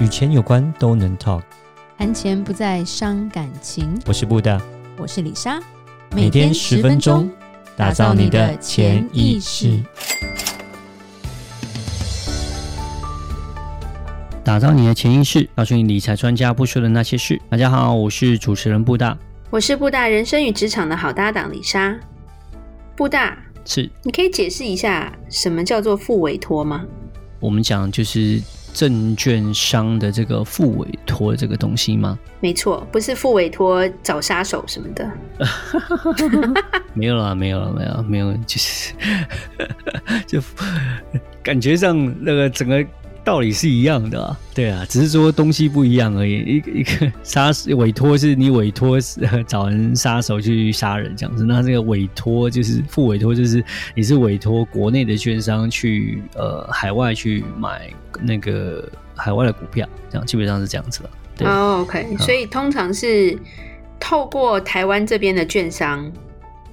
与钱有关都能 talk，谈钱不再伤感情。我是布大，我是李莎，每天十分钟，打造你的潜意识，打造你的潜意识，告诉你理财专家不说的那些事。大家好，我是主持人布大，我是布大人生与职场的好搭档李莎。布大，是，你可以解释一下什么叫做复委托吗？我们讲就是。证券商的这个副委托这个东西吗？没错，不是副委托找杀手什么的。没有啦，没有了，没有，没有，就是 就感觉上那个整个。道理是一样的，啊，对啊，只是说东西不一样而已。一个一个 杀委托是你委托找人杀手去杀人这样子，那这个委托就是副委托，就是你是委托国内的券商去呃海外去买那个海外的股票，这样基本上是这样子了。对哦，OK，嗯，所以通常是透过台湾这边的券商，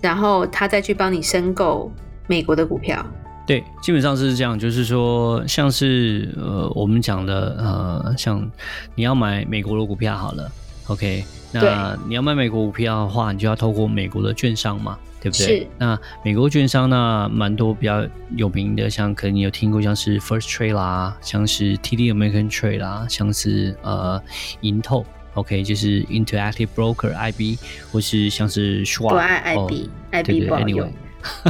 然后他再去帮你申购美国的股票。对，基本上是这样，就是说，像是呃，我们讲的呃，像你要买美国的股票好了，OK，那你要买美国股票的话，你就要透过美国的券商嘛，对不对？是。那美国券商呢，蛮多比较有名的，像可能你有听过，像是 First Trade 啦，像是 TD American Trade 啦，像是呃，Intel，OK，就是 Interactive Broker IB，或是像是 Schwab，不爱 IB，IB 对对不好用。Anyway,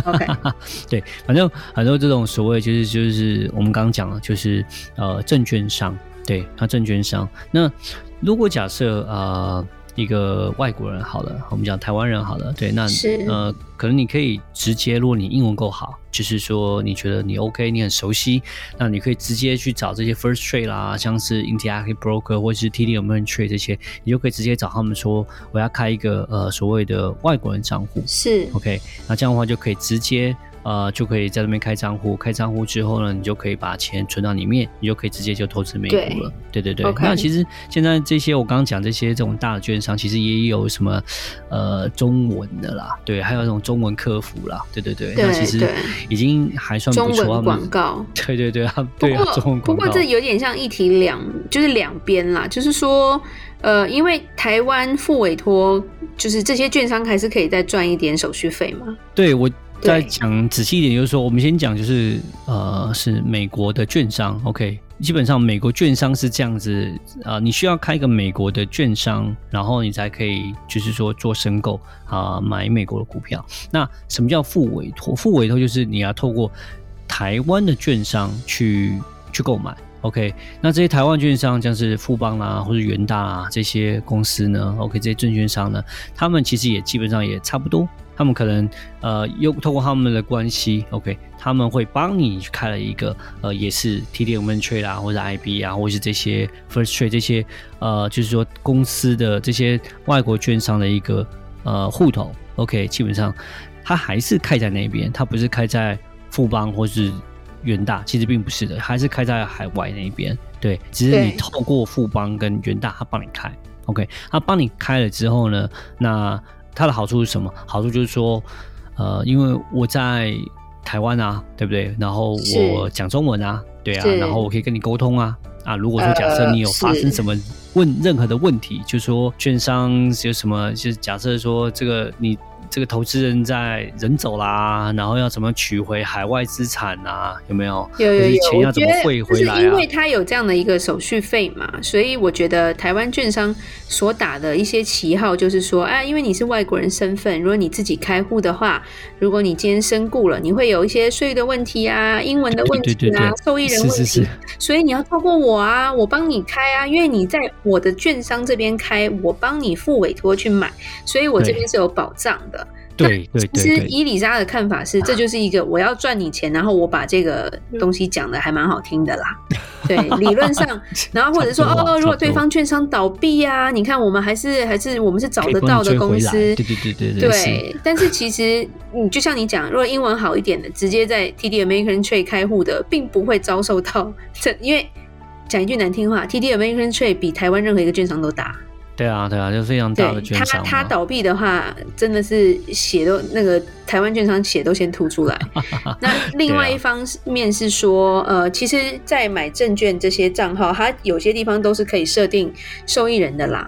OK，对，反正很多这种所谓就是就是我们刚刚讲了，就是呃证券商，对，那证券商。那如果假设呃。一个外国人好了，我们讲台湾人好了，对，那是呃，可能你可以直接，如果你英文够好，就是说你觉得你 OK，你很熟悉，那你可以直接去找这些 First Trade 啦，像是 Interactive Broker 或是 TD Ameritrade 这些，你就可以直接找他们说，我要开一个呃所谓的外国人账户，是 OK，那这样的话就可以直接。呃，就可以在那边开账户，开账户之后呢，你就可以把钱存到里面，你就可以直接就投资美股了。对对对.那其实现在这些我刚刚讲这些这种大的券商，其实也有什么呃中文的啦，对，还有那种中文客服啦，对对对。对那其实已经还算不错。中文广告。对对 对，对啊，中文广告。不过这有点像一体两，就是两边啦，就是说，呃，因为台湾付委托，就是这些券商还是可以再赚一点手续费嘛。对我。再讲仔细一点，就是说，我们先讲，就是呃，是美国的券商，OK，基本上美国券商是这样子啊、你需要开一个美国的券商，然后你才可以，就是说做申购啊，买美国的股票。那什么叫副委托？副委托就是你要透过台湾的券商去去购买，OK。那这些台湾券商，像是富邦啊，或者元大啊这些公司呢，OK，这些证券商呢，他们其实也基本上也差不多。他们可能呃，又透过他们的关系，OK，他们会帮你开了一个呃，也是 TD Ameritrade 啊，或者 IB 啊，或者是这些 First Trade 这些呃，就是说公司的这些外国券商的一个呃户头，OK，基本上它还是开在那边，它不是开在富邦或是元大，其实并不是的，还是开在海外那边，对，只是你透过富邦跟元大，他帮你开，OK，他帮你开了之后呢，那。它的好处是什么？好处就是说，呃，因为我在台湾啊，对不对？然后我讲中文啊，对啊，然后我可以跟你沟通啊。啊，如果说假设你有发生什么问任何的问题，呃、就是说券商有什么，就是假设说这个你。这个投资人在人走啦，然后要怎么取回海外资产啊？有没有？有有有。钱要怎么汇回来啊？是因为他有这样的一个手续费嘛，所以我觉得台湾券商所打的一些旗号就是说，啊，因为你是外国人身份，如果你自己开户的话，如果你今天身故了，你会有一些税的问题啊、英文的问题啊、对对对对受益人问题，是是是，所以你要透过我啊，我帮你开啊，因为你在我的券商这边开，我帮你付委托去买，所以我这边是有保障的。对 对对，其实以里莎的看法是，这就是一个我要赚你钱，然后我把这个东西讲的还蛮好听的啦。对，理论上，然后或者说哦，如果对方券商倒闭啊，你看我们还是还是我们是找得到的公司。对对对对对。对，但是其实你就像你讲，如果英文好一点的，直接在 TD American Trade 开户的，并不会遭受到这，因为讲一句难听话，TD American Trade 比台湾任何一个券商都大。对啊，对啊，就非常大的券商。他他倒闭的话，真的是血都那个台湾券商血都先吐出来。那另外一方面是说，啊、呃，其实，在买证券这些账号，它有些地方都是可以设定受益人的啦，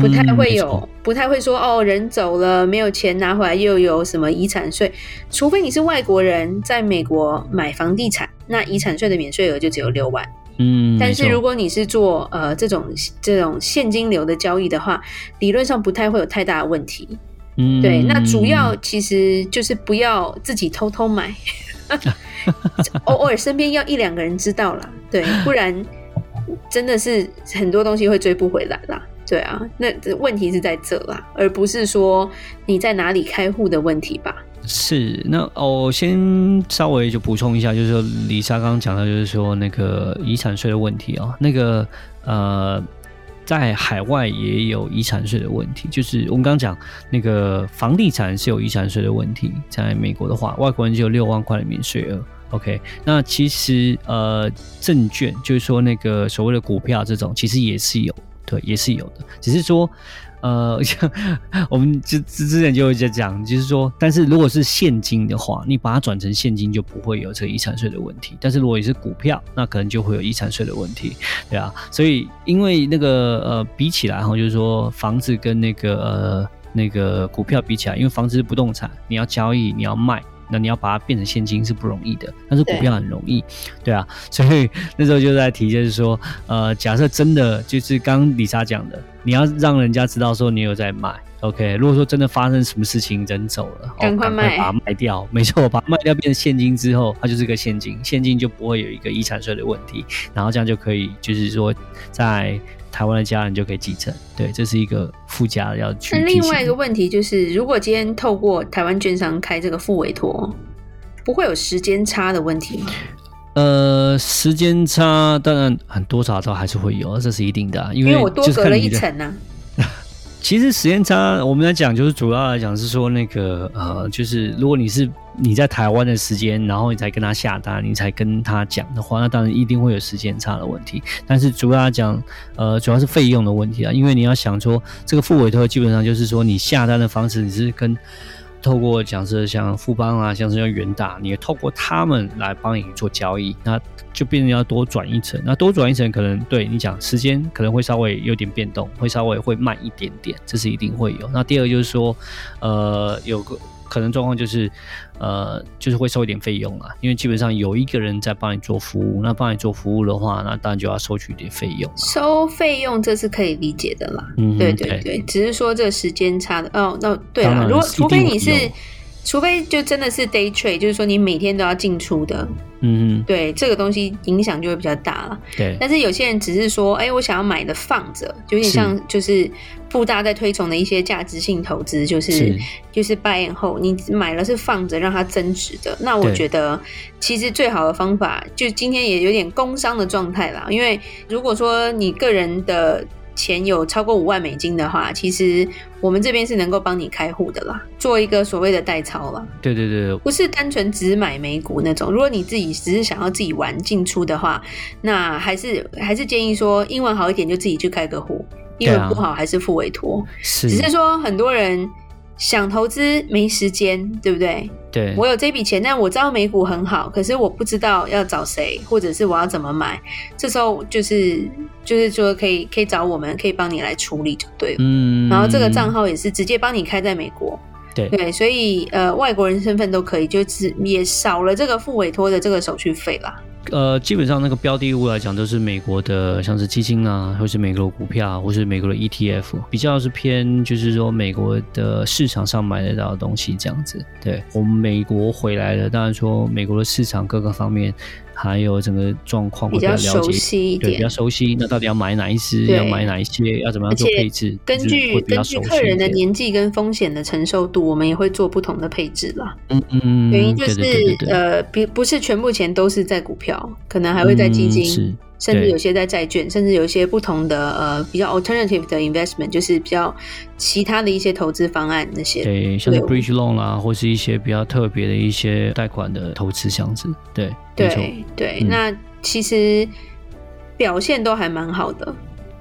不太会有，嗯、不太会说哦，人走了没有钱拿回来，又有什么遗产税？除非你是外国人在美国买房地产，那遗产税的免税额就只有六万。嗯，但是如果你是做呃这种这种现金流的交易的话，理论上不太会有太大的问题。嗯，对，那主要其实就是不要自己偷偷买，偶尔身边要一两个人知道啦，对，不然真的是很多东西会追不回来啦。对啊，那问题是在这啦，而不是说你在哪里开户的问题吧。是，那我、哦、先稍微就补充一下，就是说李莎刚刚讲到，就是说那个遗产税的问题啊、哦，那个呃，在海外也有遗产税的问题，就是我们刚刚讲那个房地产是有遗产税的问题，在美国的话，外国人就有六万块的免税额。OK，那其实呃，证券就是说那个所谓的股票这种，其实也是有，对，也是有的，只是说。呃，像 我们之之前就会在讲，就是说，但是如果是现金的话，你把它转成现金就不会有这个遗产税的问题。但是如果你是股票，那可能就会有遗产税的问题，对啊。所以因为那个呃比起来哈，就是说房子跟那个呃那个股票比起来，因为房子是不动产，你要交易，你要卖。那你要把它变成现金是不容易的，但是股票很容易，对，对啊，所以那时候就在提，就是说，呃，假设真的就是刚李莎讲的，你要让人家知道说你有在卖，OK，如果说真的发生什么事情人走了，赶快卖，哦，赶快把它卖掉，没错，把它卖掉变成现金之后，它就是个现金，现金就不会有一个遗产税的问题，然后这样就可以，就是说在。台湾的家人就可以继承，对，这是一个附加的要去。那另外一个问题就是，如果今天透过台湾券商开这个副委托，不会有时间差的问题吗？呃，时间差当然很多少都还是会有，这是一定的，因为，因为我多隔了一层呢、啊。其实时间差，我们来讲，就是主要来讲是说那个呃，就是如果你是你在台湾的时间，然后你才跟他下单，你才跟他讲的话，那当然一定会有时间差的问题。但是主要来讲，呃，主要是费用的问题啊，因为你要想说这个付委托基本上就是说你下单的方式，你是跟。透过假设像富邦啊，像是像元大，你透过他们来帮你做交易，那就变成要多转一层。那多转一层，可能对你讲时间可能会稍微有点变动，会稍微会慢一点点，这是一定会有。那第二就是说，呃，有个。可能状况就是，呃，就是会收一点费用啊，因为基本上有一个人在帮你做服务，那帮你做服务的话，那当然就要收取一点费用。收费用这是可以理解的啦，嗯，对对对，对，只是说这个时间差的哦，那对啊，如果除非你是。除非就真的是 day trade，就是说你每天都要进出的，嗯嗯，对，这个东西影响就会比较大了。对，但是有些人只是说，哎、欸，我想要买的放着，就有点像就是布大在推崇的一些价值性投资，就是，是就是 buy and hold，你买了是放着让它增值的。那我觉得其实最好的方法，就今天也有点工伤的状态啦，因为如果说你个人的。钱有超过五万美金的话，其实我们这边是能够帮你开户的啦，做一个所谓的代操啦。对对对，不是单纯只买美股那种。如果你自己只是想要自己玩进出的话，那还是还是建议说英文好一点就自己去开个户，英文不好还是付委托。是，只是说很多人。想投资没时间，对不对？对，我有这笔钱，但我知道美股很好，可是我不知道要找谁，或者是我要怎么买。这时候就是就是说可以可以找我们，可以帮你来处理就对了。嗯，然后这个账号也是直接帮你开在美国。对对，所以呃，外国人身份都可以，就是也少了这个付委托的这个手续费啦。呃，基本上那个标的物来讲，都是美国的，像是基金啊，或是美国的股票，或是美国的 ETF，比较是偏就是说美国的市场上买得到的东西这样子。对，我们美国回来了，当然说美国的市场各个方面。还有整个状况会比较了解，熟悉一点，对，比较熟悉。那到底要买哪一支？要买哪一些？要怎么样做配置？根据根据客人的年纪跟风险的承受度，我们也会做不同的配置啦。嗯嗯，原因就是呃，不不是全部钱都是在股票，可能还会在基金。嗯，甚至有些在债券，甚至有一些不同的呃比较 alternative 的 investment，就是比较其他的一些投资方案那些。对，像是 bridge loan 啦，或是一些比较特别的一些贷款的投资这样子。对，对对，嗯、那其实表现都还蛮好的。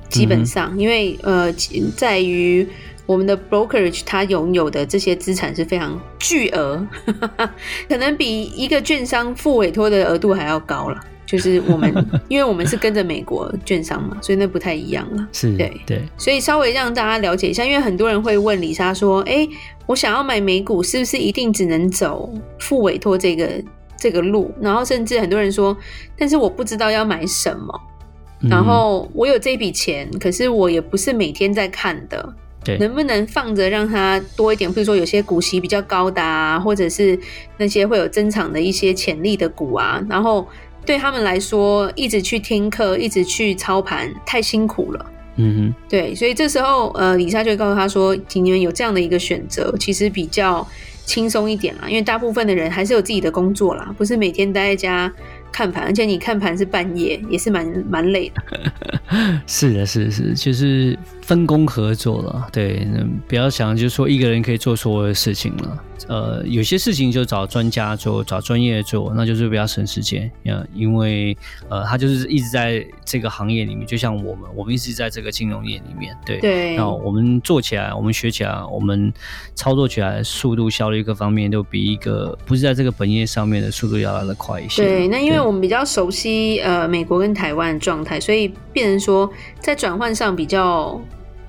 基本上，嗯、因为呃，在于我们的 brokerage，它拥有的这些资产是非常巨额，可能比一个券商付委托的额度还要高了。就是我们，因为我们是跟着美国券商嘛，所以那不太一样了。是，对对，所以稍微让大家了解一下，因为很多人会问李莎说：“哎、欸，我想要买美股，是不是一定只能走付委托这个这个路？”然后甚至很多人说：“但是我不知道要买什么。”然后我有这笔钱，可是我也不是每天在看的，对，能不能放着让它多一点？比如说有些股息比较高的啊，或者是那些会有增长的一些潜力的股啊，然后。对他们来说，一直去听课，一直去操盘，太辛苦了。嗯哼，对，所以这时候，呃，李莎就告诉他说，今年有这样的一个选择，其实比较轻松一点啦，因为大部分的人还是有自己的工作啦，不是每天待在家看盘，而且你看盘是半夜，也是蛮蛮累的。是的，是的，是的，就是分工合作了。对，不要想就是说一个人可以做所有的事情了。呃，有些事情就找专家做，找专业做，那就是比较省时间。因为呃，他就是一直在这个行业里面，就像我们，我们一直在这个金融业里面，对。对。那我们做起来，我们学起来，我们操作起来，速度、效率各方面都比一个不是在这个本业上面的速度要来的快一些。对，那因为我们比较熟悉呃美国跟台湾的状态，所以变成说在转换上比较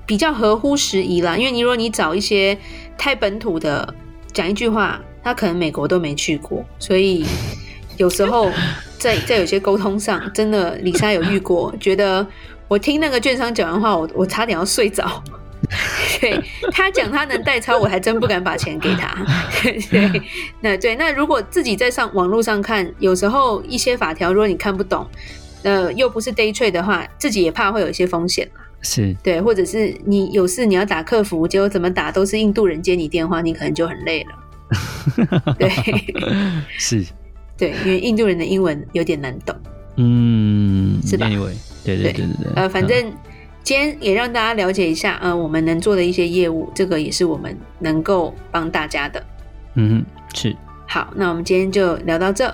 比较合乎时宜啦。因为你如果你找一些太本土的。讲一句话，他可能美国都没去过，所以有时候 在在有些沟通上，真的李莎有遇过，觉得我听那个券商讲完话，我我差点要睡着。对，他讲他能代抄，我还真不敢把钱给他。对，那对，那如果自己在上网络上看，有时候一些法条，如果你看不懂，呃，又不是 day trade 的话，自己也怕会有一些风险。是对，或者是你有事你要打客服，结果怎么打都是印度人接你电话，你可能就很累了。对，是，对，因为印度人的英文有点难懂，嗯，是吧？Anyway，对对对对对，呃，反正今天也让大家了解一下，呃，我们能做的一些业务，这个也是我们能够帮大家的。嗯，是。好，那我们今天就聊到这。